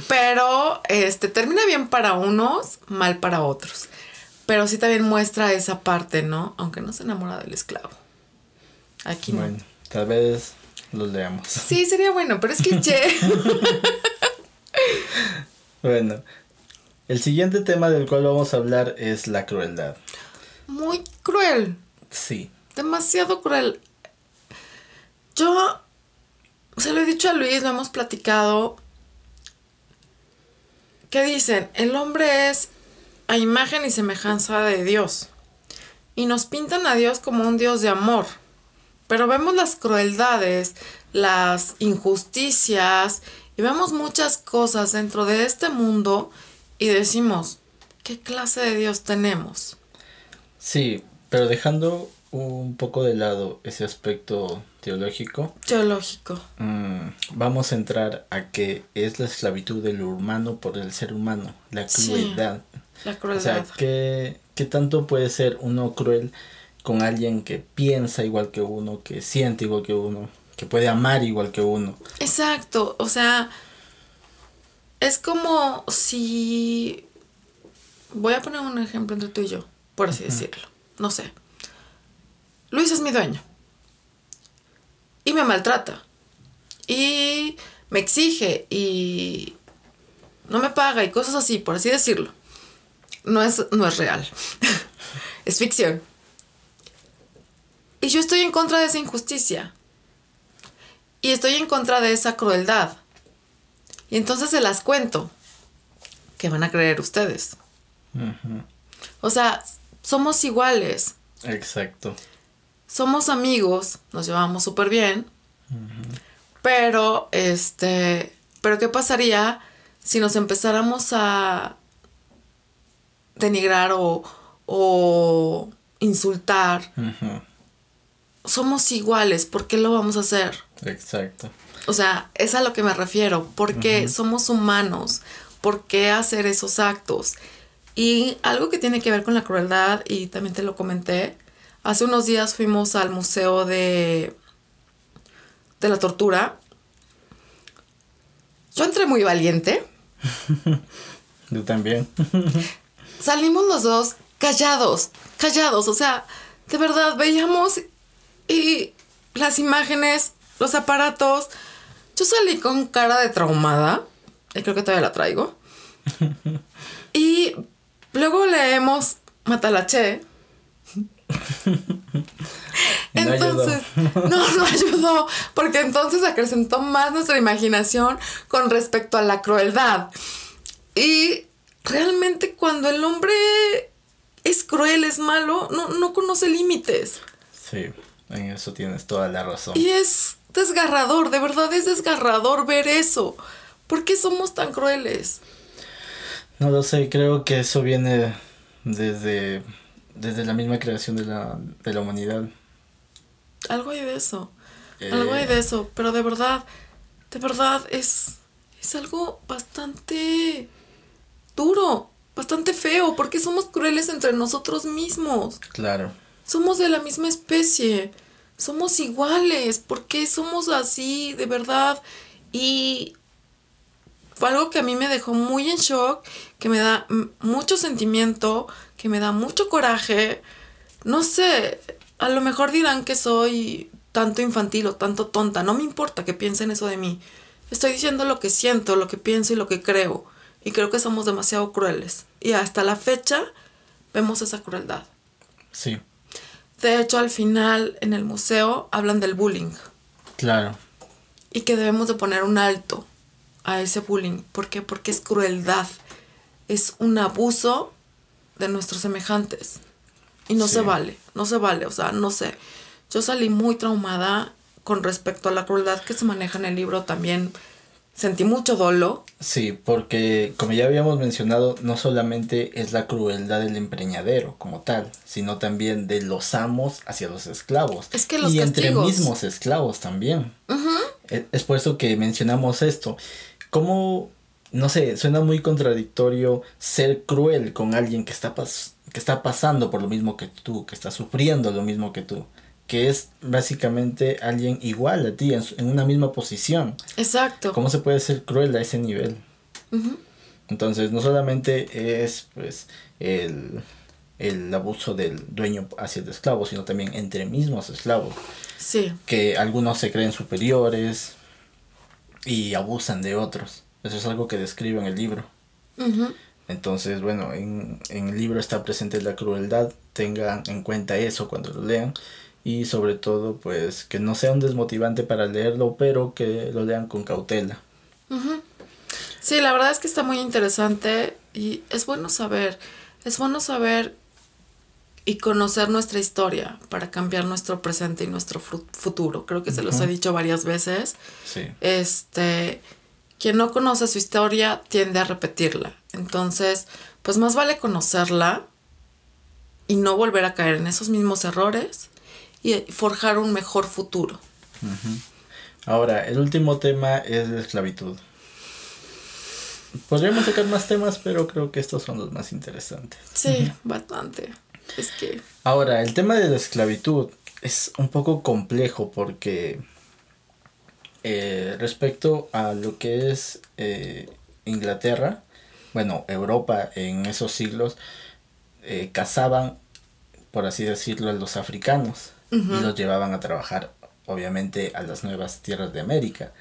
Pero este termina bien para unos, mal para otros. Pero sí también muestra esa parte, ¿no? Aunque no se enamora del esclavo. Aquí no. Bueno, tal vez los leamos. Sí, sería bueno, pero es cliché. Bueno, el siguiente tema del cual vamos a hablar es la crueldad. Muy cruel. Sí, demasiado cruel. Yo se lo he dicho a Luis, lo hemos platicado. ¿Qué dicen? El hombre es a imagen y semejanza de Dios. Y nos pintan a Dios como un Dios de amor. Pero vemos las crueldades, las injusticias y vemos muchas cosas dentro de este mundo y decimos, ¿qué clase de Dios tenemos? sí, pero dejando un poco de lado ese aspecto teológico, Teológico. mm, vamos a entrar a qué es la esclavitud del humano por el ser humano, la Sí, crueldad. La O crueldad. sea, ¿qué, ¿qué tanto puede ser uno cruel con alguien que piensa igual que uno, que siente igual que uno, que puede amar igual que uno. Exacto, o sea, es como si... Voy a poner un ejemplo entre tú y yo, por así decirlo. No sé. Luis es mi dueño. Y me maltrata. Y me exige y no me paga y cosas así, por así decirlo. No es, no es real. es ficción. Y yo estoy en contra de esa injusticia. Y estoy en contra de esa crueldad. Y entonces se las cuento. Que van a creer ustedes. O sea, somos iguales. Exacto. Somos amigos, nos llevamos súper bien. Pero, este, pero ¿qué pasaría si nos empezáramos a denigrar o, o insultar? Somos iguales, ¿por qué lo vamos a hacer? Exacto. O sea, es a lo que me refiero, porque somos humanos, ¿por qué hacer esos actos? Y algo que tiene que ver con la crueldad, y también te lo comenté, hace unos días fuimos al museo de, de la tortura. Yo entré muy valiente. Yo también. Salimos los dos callados, callados, o sea, de verdad veíamos y las imágenes, los aparatos. Yo salí con cara de traumada, y creo que todavía la traigo. y luego leemos Matalache. Entonces, no, no ayudó, porque entonces acrecentó más nuestra imaginación con respecto a la crueldad. Y realmente cuando el hombre es cruel, es malo, no, no conoce límites. Sí, en eso tienes toda la razón. Y es desgarrador, de verdad es desgarrador ver eso. ¿Por qué somos tan crueles? No lo sé, creo que eso viene desde, desde la misma creación de la, de la humanidad. Algo hay de eso. Algo hay de eso. Pero de verdad, de verdad es, es algo bastante duro, bastante feo, porque somos crueles entre nosotros mismos. Claro. Somos de la misma especie. Somos iguales. ¿Por qué somos así, de verdad? Y fue algo que a mí me dejó muy en shock, que me da mucho sentimiento, que me da mucho coraje. No sé, a lo mejor dirán que soy tanto infantil o tanto tonta. No me importa que piensen eso de mí. Estoy diciendo lo que siento, lo que pienso y lo que creo. Y creo que somos demasiado crueles. Y hasta la fecha vemos esa crueldad. Sí. De hecho, al final en el museo hablan del bullying. Claro. Y que debemos de poner un alto a ese bullying. ¿Por qué? Porque es crueldad. Es un abuso de nuestros semejantes. Y no se vale, no se vale, o sea, no sé. Yo salí muy traumada con respecto a la crueldad que se maneja en el libro también. Sentí mucho dolo. Sí, porque como ya habíamos mencionado, no solamente es la crueldad del empreñadero como tal, sino también de los amos hacia los esclavos. Es que los y entre mismos esclavos también. es, es por eso que mencionamos esto. ¿Cómo no sé, suena muy contradictorio ser cruel con alguien que está, que está pasando por lo mismo que tú, que está sufriendo lo mismo que tú, que es básicamente alguien igual a ti, en, una misma posición. Exacto. ¿Cómo se puede ser cruel a ese nivel? Entonces, no solamente es pues el, el abuso del dueño hacia el esclavo, sino también entre mismos esclavos. Sí. Que algunos se creen superiores y abusan de otros. Eso es algo que describe en el libro. Entonces, bueno, en, en, el libro está presente la crueldad, tengan en cuenta eso cuando lo lean y sobre todo, pues, que no sea un desmotivante para leerlo, pero que lo lean con cautela. Sí, la verdad es que está muy interesante y es bueno saber, es bueno saber y conocer nuestra historia para cambiar nuestro presente y nuestro futuro. Creo que se los he dicho varias veces. Sí. Este, quien no conoce su historia tiende a repetirla. Entonces, pues más vale conocerla y no volver a caer en esos mismos errores y forjar un mejor futuro. Ahora, el último tema es la esclavitud. Podríamos sacar más temas, pero creo que estos son los más interesantes. Sí, bastante. Es que... Ahora, el tema de la esclavitud es un poco complejo porque eh, respecto a lo que es eh, Inglaterra, bueno, Europa en esos siglos, eh, cazaban, por así decirlo, a los africanos y los llevaban a trabajar, obviamente, a las nuevas tierras de América.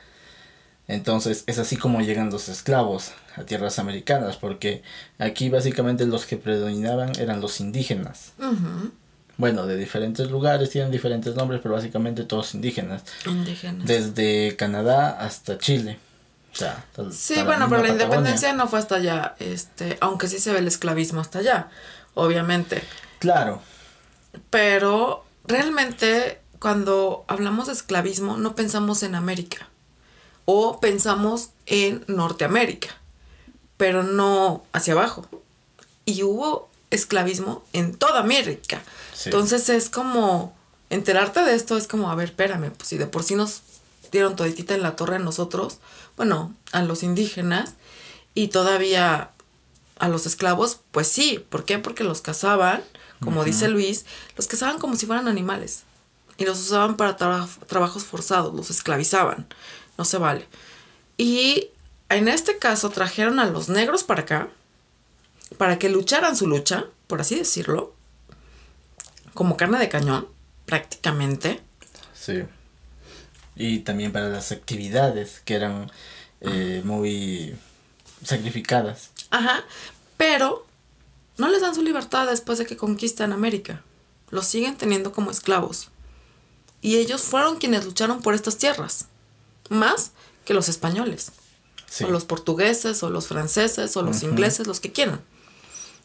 Entonces es así como llegan los esclavos a tierras americanas, porque aquí básicamente los que predominaban eran los indígenas. Bueno, de diferentes lugares, tienen diferentes nombres, pero básicamente todos indígenas. Indígenas. Desde Canadá hasta Chile. O sea, sí, bueno, pero la independencia no fue hasta allá, este, aunque sí se ve el esclavismo hasta allá, obviamente. Claro. Pero realmente cuando hablamos de esclavismo no pensamos en América o pensamos en Norteamérica, pero no hacia abajo. Y hubo esclavismo en toda América. Entonces es como enterarte de esto es como, a ver, espérame, pues si de por sí nos dieron toditita en la torre a nosotros, bueno, a los indígenas y todavía a los esclavos, pues sí, ¿por qué? Porque los cazaban, como dice Luis, los cazaban como si fueran animales y los usaban para trabajos forzados, los esclavizaban, no se vale. Y en este caso trajeron a los negros para acá, para que lucharan su lucha, por así decirlo, como carne de cañón, prácticamente. Sí. Y también para las actividades que eran eh, muy sacrificadas. Ajá, pero no les dan su libertad después de que conquistan América. Los siguen teniendo como esclavos. Y ellos fueron quienes lucharon por estas tierras, más que los españoles, o los portugueses, o los franceses, o los ingleses, los que quieran.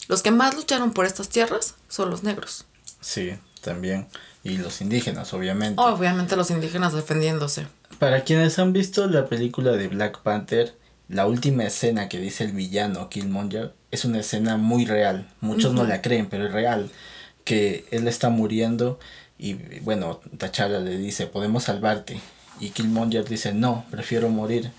Los que más lucharon por estas tierras son los negros. Sí, también. Y los indígenas, obviamente. Obviamente los indígenas defendiéndose. Para quienes han visto la película de Black Panther, la última escena que dice el villano Killmonger es una escena muy real. Muchos no la creen, pero es real. Que él está muriendo y bueno, T'Challa le dice, podemos salvarte. Y Killmonger dice, no, prefiero morir.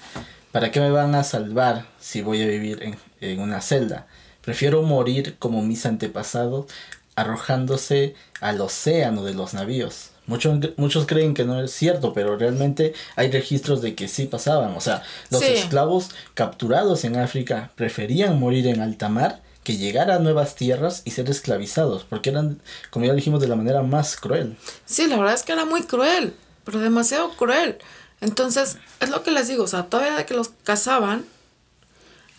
¿Para qué me van a salvar si voy a vivir en, en una celda? Prefiero morir como mis antepasados arrojándose al océano de los navíos. Muchos, muchos creen que no es cierto, pero realmente hay registros de que sí pasaban. O sea, los esclavos capturados en África preferían morir en alta mar que llegar a nuevas tierras y ser esclavizados, porque eran, como ya dijimos, de la manera más cruel. Sí, la verdad es que era muy cruel, pero demasiado cruel. Entonces, es lo que les digo, o sea, todavía de que los cazaban,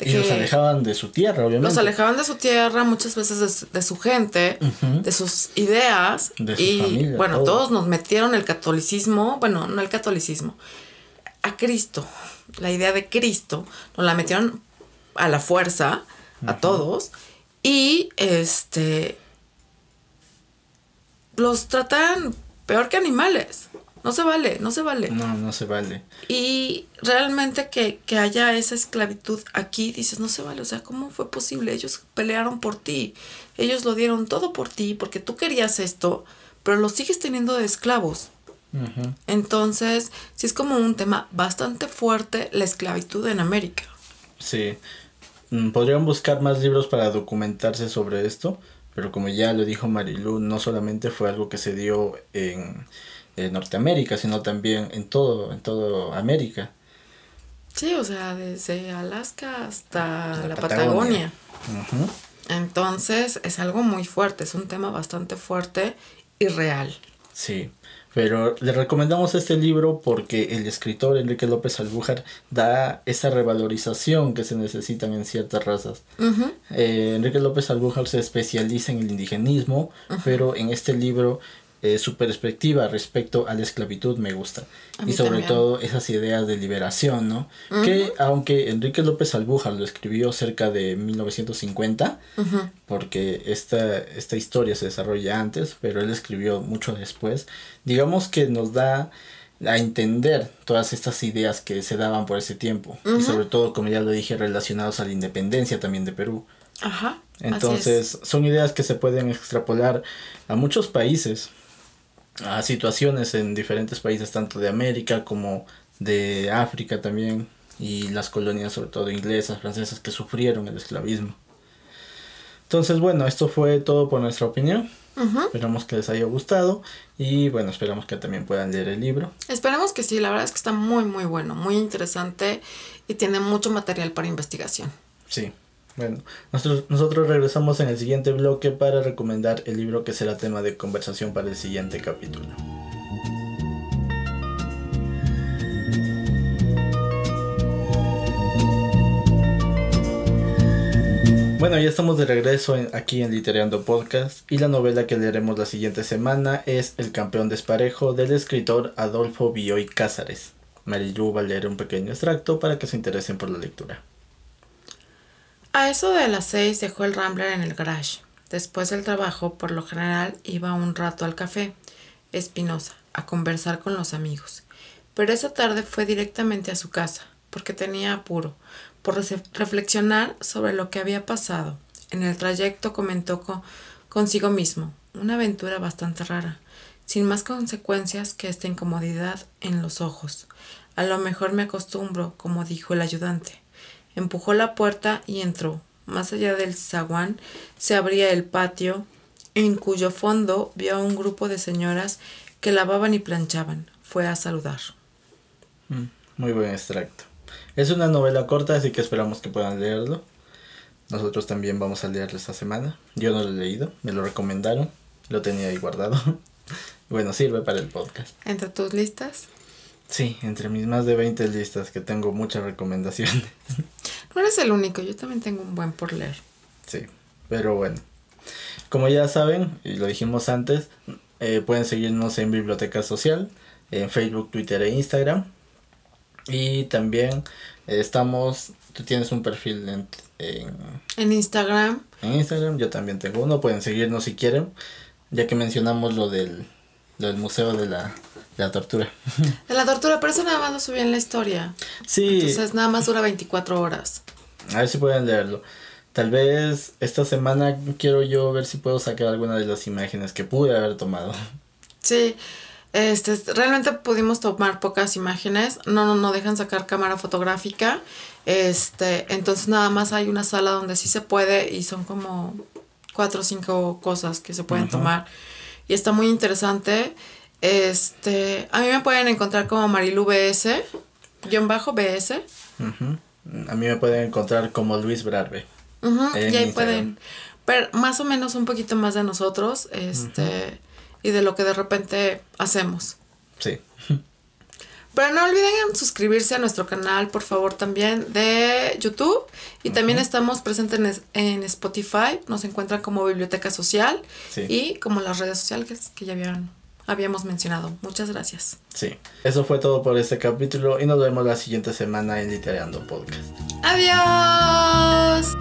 y los alejaban de su tierra, obviamente. Los alejaban de su tierra, muchas veces de, su gente, de sus ideas. De su y bueno, todos nos metieron el catolicismo, bueno, no el catolicismo, a Cristo. La idea de Cristo nos la metieron a la fuerza, a todos. Y este. Los tratan peor que animales. No se vale, no se vale. No, no se vale. Y realmente que, haya esa esclavitud aquí, dices, no se vale. O sea, ¿cómo fue posible? Ellos pelearon por ti. Ellos lo dieron todo por ti porque tú querías esto, pero lo sigues teniendo de esclavos. Entonces, sí es como un tema bastante fuerte la esclavitud en América. Sí. Mm, podrían buscar más libros para documentarse sobre esto, pero como ya lo dijo Marilu, no solamente fue algo que se dio en Norteamérica, sino también en todo, en todo América. Sí, o sea, desde Alaska hasta la, Patagonia. Entonces es algo muy fuerte, es un tema bastante fuerte y real. Sí, pero le recomendamos este libro porque el escritor Enrique López Albújar da esa revalorización que se necesitan en ciertas razas. Eh, Enrique López Albújar se especializa en el indigenismo, pero en este libro eh, su perspectiva respecto a la esclavitud me gusta. Y sobre todo esas ideas de liberación, ¿no? Que aunque Enrique López Albújar lo escribió cerca de 1950, porque esta, esta historia se desarrolla antes, pero él escribió mucho después, digamos que nos da a entender todas estas ideas que se daban por ese tiempo. Y sobre todo, como ya lo dije, relacionados a la independencia también de Perú. Ajá. Entonces, son ideas que se pueden extrapolar a muchos países a situaciones en diferentes países, tanto de América como de África también, y las colonias sobre todo inglesas, francesas, que sufrieron el esclavismo. Entonces, bueno, esto fue todo por nuestra opinión. Esperamos que les haya gustado y bueno, esperamos que también puedan leer el libro. Esperemos que sí, la verdad es que está muy muy bueno, muy interesante y tiene mucho material para investigación. Sí. Bueno, nosotros, nosotros regresamos en el siguiente bloque para recomendar el libro que será tema de conversación para el siguiente capítulo. Bueno, ya estamos de regreso aquí en Literando Podcast y la novela que leeremos la siguiente semana es El campeón desparejo del escritor Adolfo Bioy Cázares. Marilu va a leer un pequeño extracto para que se interesen por la lectura. A eso de las seis dejó el Rambler en el garage. Después del trabajo, por lo general, iba un rato al café Espinosa a conversar con los amigos. Pero esa tarde fue directamente a su casa, porque tenía apuro, por reflexionar sobre lo que había pasado. En el trayecto comentó consigo mismo, una aventura bastante rara, sin más consecuencias que esta incomodidad en los ojos. A lo mejor me acostumbro, como dijo el ayudante. Empujó la puerta y entró. Más allá del zaguán se abría el patio, en cuyo fondo vio a un grupo de señoras que lavaban y planchaban. Fue a saludar. Mm, muy buen extracto. Es una novela corta, así que esperamos que puedan leerlo. Nosotros también vamos a leerlo esta semana. Yo no lo he leído, me lo recomendaron, lo tenía ahí guardado. bueno, sirve para el podcast. ¿Entre tus listas? Sí, entre mis más de 20 listas que tengo muchas recomendaciones. No eres el único, yo también tengo un buen por leer. Sí, pero bueno. Como ya saben, y lo dijimos antes, eh, pueden seguirnos en Biblioteca Social, en Facebook, Twitter e Instagram. Y también eh, estamos, tú tienes un perfil en, en, Instagram. En Instagram, yo también tengo uno, pueden seguirnos si quieren, ya que mencionamos lo del, del Museo de la, de la Tortura. De la Tortura, pero eso nada más lo subí en la historia. Sí. Entonces nada más dura 24 horas. A ver si pueden leerlo. Tal vez esta semana quiero yo ver si puedo sacar alguna de las imágenes que pude haber tomado. Sí, este, realmente pudimos tomar pocas imágenes, no, no, no dejan sacar cámara fotográfica, este, entonces nada más hay una sala donde sí se puede y son como cuatro o cinco cosas que se pueden tomar y está muy interesante. Este, a mí me pueden encontrar como Marilu BS, guion bajo BS. A mí me pueden encontrar como Luis Brarbe. y ahí pueden ver más o menos un poquito más de nosotros, este y de lo que de repente hacemos. Sí. Pero no olviden suscribirse a nuestro canal, por favor, también de YouTube. Y también estamos presentes en, Spotify. Nos encuentran como Biblioteca Social y como las redes sociales que ya habían, habíamos mencionado. Muchas gracias. Sí. Eso fue todo por este capítulo y nos vemos la siguiente semana en Literando Podcast. Adiós.